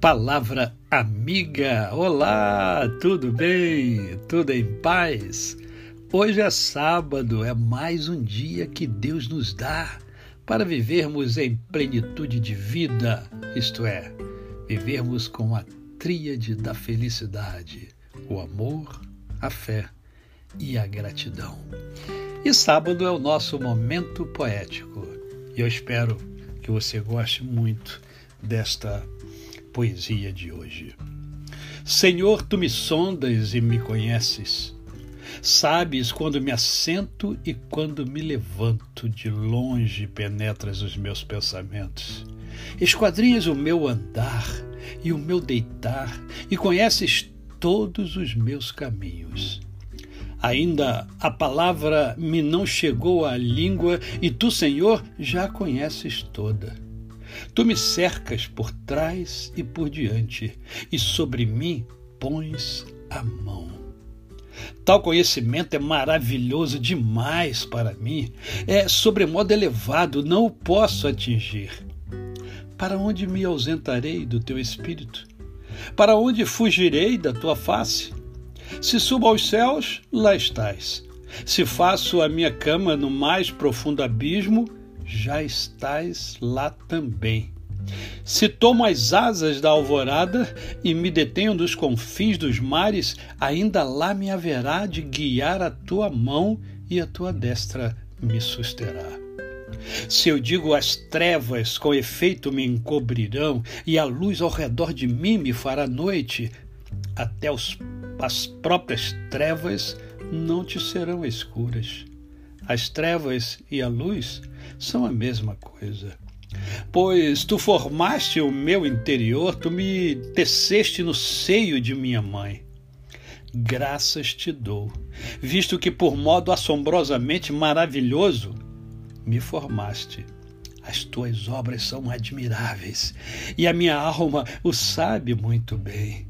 Palavra amiga. Olá, tudo bem? Tudo em paz? Hoje é sábado, é mais um dia que Deus nos dá para vivermos em plenitude de vida, isto é, vivermos com a tríade da felicidade: o amor, a fé e a gratidão. E sábado é o nosso momento poético. E eu espero que você goste muito desta poesia de hoje. Senhor, tu me sondas e me conheces. Sabes quando me assento e quando me levanto, de longe penetras os meus pensamentos. Esquadrinhas o meu andar e o meu deitar, e conheces todos os meus caminhos. Ainda a palavra me não chegou à língua, e tu, Senhor, já conheces toda. Tu me cercas por trás e por diante, e sobre mim pões a mão. Tal conhecimento é maravilhoso demais para mim, é sobremodo elevado, não o posso atingir. Para onde me ausentarei do teu espírito? Para onde fugirei da tua face? Se subo aos céus, lá estás. Se faço a minha cama no mais profundo abismo, já estás lá também. Se tomo as asas da alvorada e me detenho dos confins dos mares, ainda lá me haverá de guiar a tua mão e a tua destra me susterá. Se eu digo as trevas com efeito me encobrirão e a luz ao redor de mim me fará noite, até os, as próprias trevas não te serão escuras. As trevas e a luz são a mesma coisa. Pois tu formaste o meu interior, tu me teceste no seio de minha mãe. Graças te dou, visto que por modo assombrosamente maravilhoso me formaste. As tuas obras são admiráveis e a minha alma o sabe muito bem.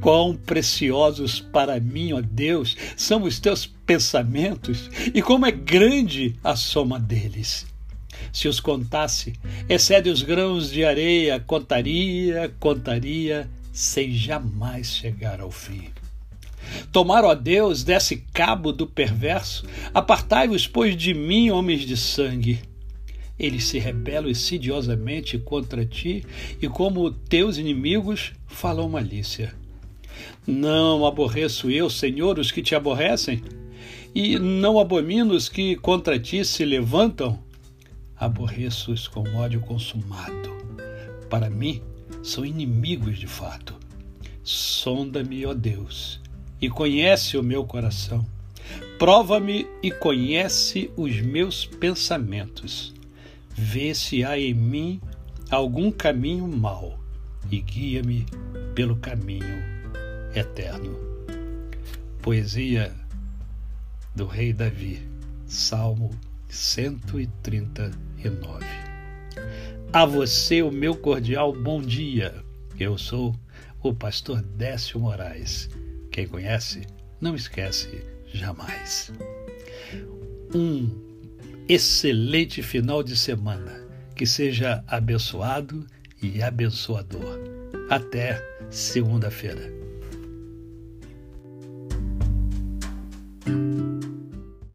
Quão preciosos para mim, ó Deus, são os teus pensamentos e como é grande a soma deles. Se os contasse, excede os grãos de areia, contaria, contaria, sem jamais chegar ao fim. Tomar, ó Deus, desse cabo do perverso, apartai-vos, pois, de mim, homens de sangue. Eles se rebelam insidiosamente contra ti e, como teus inimigos, falam malícia. Não aborreço eu, Senhor, os que te aborrecem, e não abomino os que contra ti se levantam aborreço-os com ódio consumado. Para mim, são inimigos de fato. Sonda-me, ó Deus, e conhece o meu coração. Prova-me e conhece os meus pensamentos. Vê se há em mim algum caminho mau e guia-me pelo caminho eterno. Poesia do Rei Davi, Salmo 139. A você o meu cordial bom dia. Eu sou o pastor Décio Moraes. Quem conhece, não esquece jamais. Um excelente final de semana. Que seja abençoado e abençoador. Até segunda-feira.